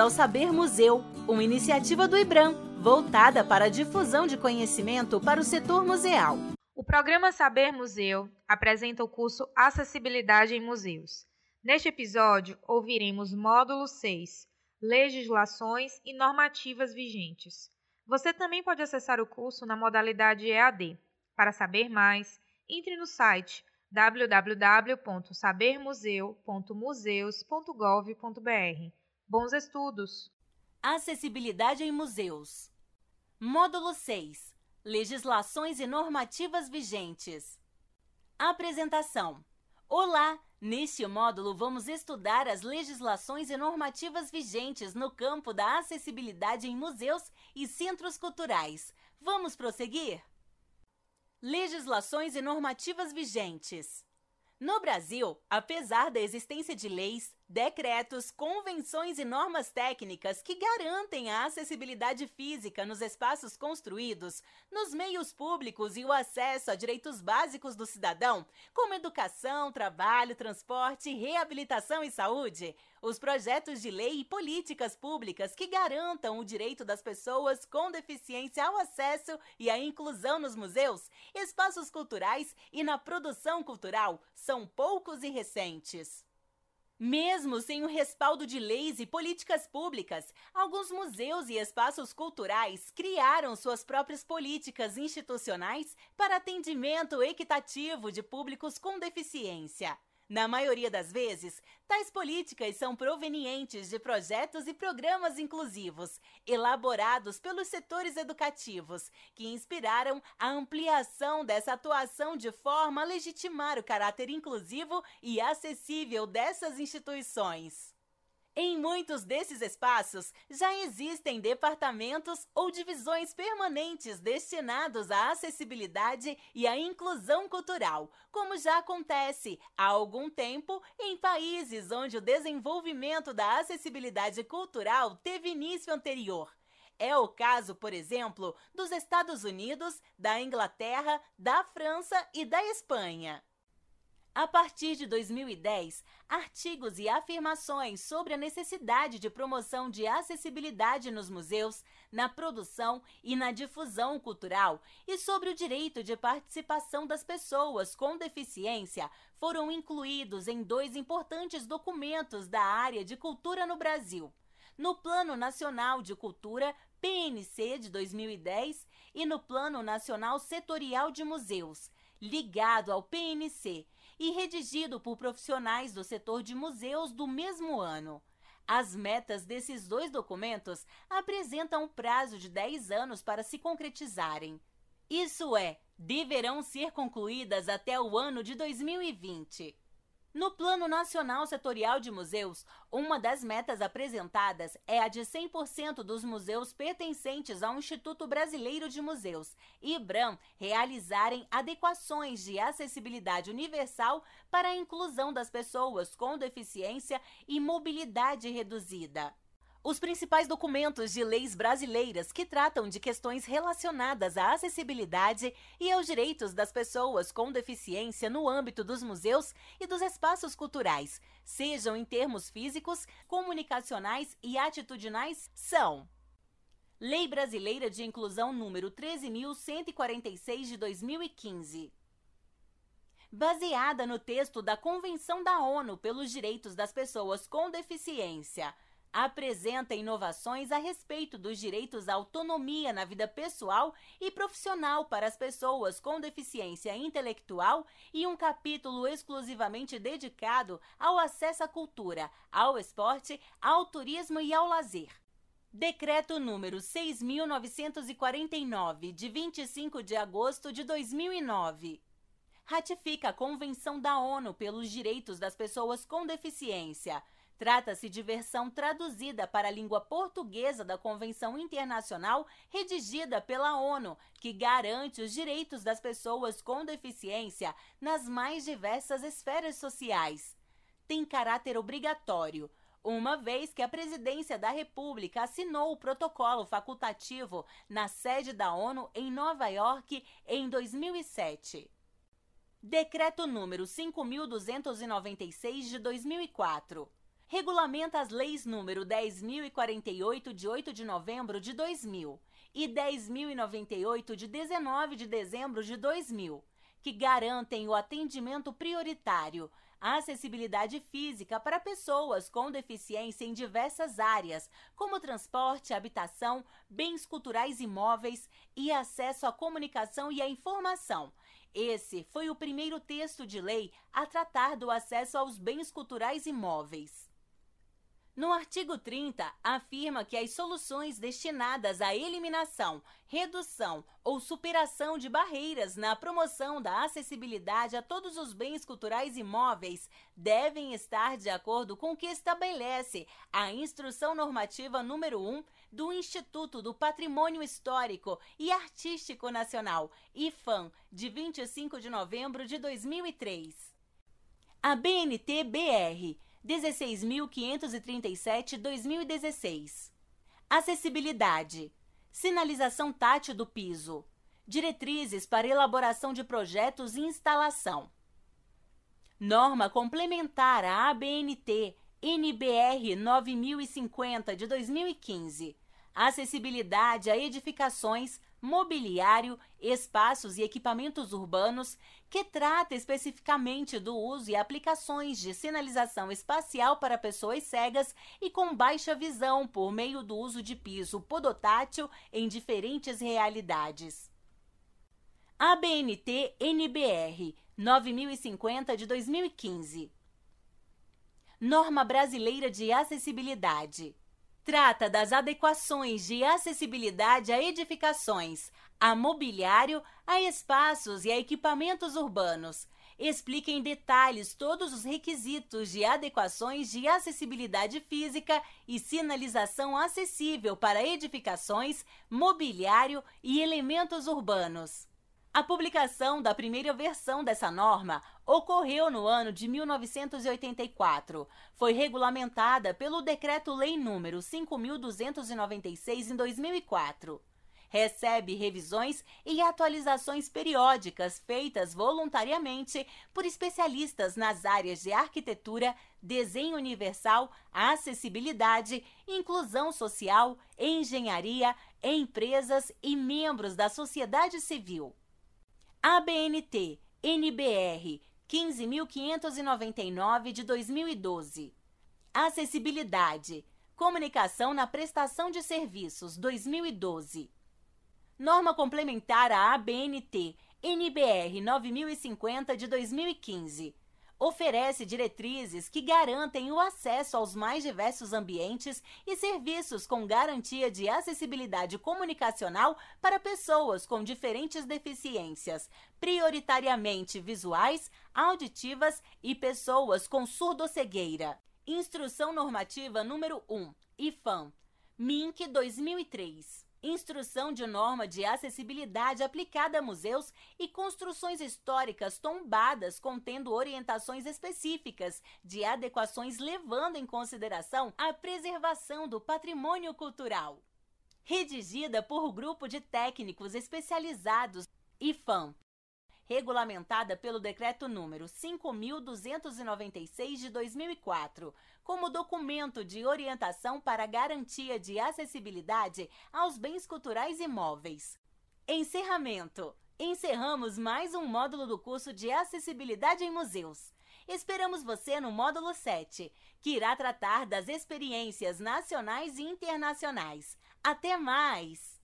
ao Saber Museu, uma iniciativa do IBRAM voltada para a difusão de conhecimento para o setor museal. O programa Saber Museu apresenta o curso Acessibilidade em Museus. Neste episódio, ouviremos módulo 6, Legislações e Normativas Vigentes. Você também pode acessar o curso na modalidade EAD. Para saber mais, entre no site www.sabermuseu.museus.gov.br. Bons estudos! Acessibilidade em museus. Módulo 6. Legislações e normativas vigentes. Apresentação. Olá! Neste módulo, vamos estudar as legislações e normativas vigentes no campo da acessibilidade em museus e centros culturais. Vamos prosseguir? Legislações e normativas vigentes. No Brasil, apesar da existência de leis, decretos, convenções e normas técnicas que garantem a acessibilidade física nos espaços construídos, nos meios públicos e o acesso a direitos básicos do cidadão, como educação, trabalho, transporte, reabilitação e saúde, os projetos de lei e políticas públicas que garantam o direito das pessoas com deficiência ao acesso e à inclusão nos museus, espaços culturais e na produção cultural são poucos e recentes. Mesmo sem o respaldo de leis e políticas públicas, alguns museus e espaços culturais criaram suas próprias políticas institucionais para atendimento equitativo de públicos com deficiência. Na maioria das vezes, tais políticas são provenientes de projetos e programas inclusivos, elaborados pelos setores educativos, que inspiraram a ampliação dessa atuação de forma a legitimar o caráter inclusivo e acessível dessas instituições. Em muitos desses espaços já existem departamentos ou divisões permanentes destinados à acessibilidade e à inclusão cultural, como já acontece há algum tempo em países onde o desenvolvimento da acessibilidade cultural teve início anterior. É o caso, por exemplo, dos Estados Unidos, da Inglaterra, da França e da Espanha. A partir de 2010, artigos e afirmações sobre a necessidade de promoção de acessibilidade nos museus, na produção e na difusão cultural e sobre o direito de participação das pessoas com deficiência foram incluídos em dois importantes documentos da área de cultura no Brasil. No Plano Nacional de Cultura, PNC de 2010, e no Plano Nacional Setorial de Museus, ligado ao PNC e redigido por profissionais do setor de museus do mesmo ano. As metas desses dois documentos apresentam um prazo de 10 anos para se concretizarem. Isso é, deverão ser concluídas até o ano de 2020. No Plano Nacional Setorial de Museus, uma das metas apresentadas é a de 100% dos museus pertencentes ao Instituto Brasileiro de Museus, IBRAM, realizarem adequações de acessibilidade universal para a inclusão das pessoas com deficiência e mobilidade reduzida. Os principais documentos de leis brasileiras que tratam de questões relacionadas à acessibilidade e aos direitos das pessoas com deficiência no âmbito dos museus e dos espaços culturais, sejam em termos físicos, comunicacionais e atitudinais, são: Lei Brasileira de Inclusão número 13146 de 2015 baseada no texto da Convenção da ONU pelos Direitos das Pessoas com Deficiência, apresenta inovações a respeito dos direitos à autonomia na vida pessoal e profissional para as pessoas com deficiência intelectual e um capítulo exclusivamente dedicado ao acesso à cultura, ao esporte, ao turismo e ao lazer. Decreto número 6949, de 25 de agosto de 2009 ratifica a Convenção da ONU pelos Direitos das Pessoas com Deficiência Trata-se de versão traduzida para a língua portuguesa da Convenção Internacional redigida pela ONU, que garante os direitos das pessoas com deficiência nas mais diversas esferas sociais. Tem caráter obrigatório, uma vez que a Presidência da República assinou o protocolo facultativo na sede da ONU em Nova York em 2007. Decreto número 5296 de 2004 regulamenta as leis número 10.048 de 8 de novembro de 2000 e 10.098 de 19 de dezembro de 2000, que garantem o atendimento prioritário a acessibilidade física para pessoas com deficiência em diversas áreas, como transporte, habitação, bens culturais imóveis e acesso à comunicação e à informação. Esse foi o primeiro texto de lei a tratar do acesso aos bens culturais imóveis. No artigo 30, afirma que as soluções destinadas à eliminação, redução ou superação de barreiras na promoção da acessibilidade a todos os bens culturais imóveis devem estar de acordo com o que estabelece a Instrução Normativa número 1 do Instituto do Patrimônio Histórico e Artístico Nacional, IFAM, de 25 de novembro de 2003. A BNT-BR 16.537-2016. Acessibilidade. Sinalização tátil do piso. Diretrizes para elaboração de projetos e instalação. Norma complementar à ABNT NBR 9050 de 2015. Acessibilidade a edificações, mobiliário, espaços e equipamentos urbanos, que trata especificamente do uso e aplicações de sinalização espacial para pessoas cegas e com baixa visão por meio do uso de piso podotátil em diferentes realidades. ABNT NBR 9050 de 2015 Norma Brasileira de Acessibilidade Trata das adequações de acessibilidade a edificações, a mobiliário, a espaços e a equipamentos urbanos. Explica em detalhes todos os requisitos de adequações de acessibilidade física e sinalização acessível para edificações, mobiliário e elementos urbanos. A publicação da primeira versão dessa norma ocorreu no ano de 1984. Foi regulamentada pelo Decreto-Lei número 5296 em 2004. Recebe revisões e atualizações periódicas feitas voluntariamente por especialistas nas áreas de arquitetura, desenho universal, acessibilidade, inclusão social, engenharia, empresas e membros da sociedade civil. ABNT NBR 15.599 de 2012. Acessibilidade. Comunicação na prestação de serviços 2012. Norma complementar à ABNT NBR 9050 de 2015 oferece diretrizes que garantem o acesso aos mais diversos ambientes e serviços com garantia de acessibilidade comunicacional para pessoas com diferentes deficiências, prioritariamente visuais, auditivas e pessoas com surdocegueira. Instrução Normativa número 1, IFAM, MINC 2003. Instrução de norma de acessibilidade aplicada a museus e construções históricas tombadas contendo orientações específicas de adequações levando em consideração a preservação do patrimônio cultural. Redigida por grupo de técnicos especializados IFAM, regulamentada pelo Decreto número 5296 de 2004, como documento de orientação para garantia de acessibilidade aos bens culturais imóveis. Encerramento. Encerramos mais um módulo do curso de Acessibilidade em Museus. Esperamos você no módulo 7, que irá tratar das experiências nacionais e internacionais. Até mais!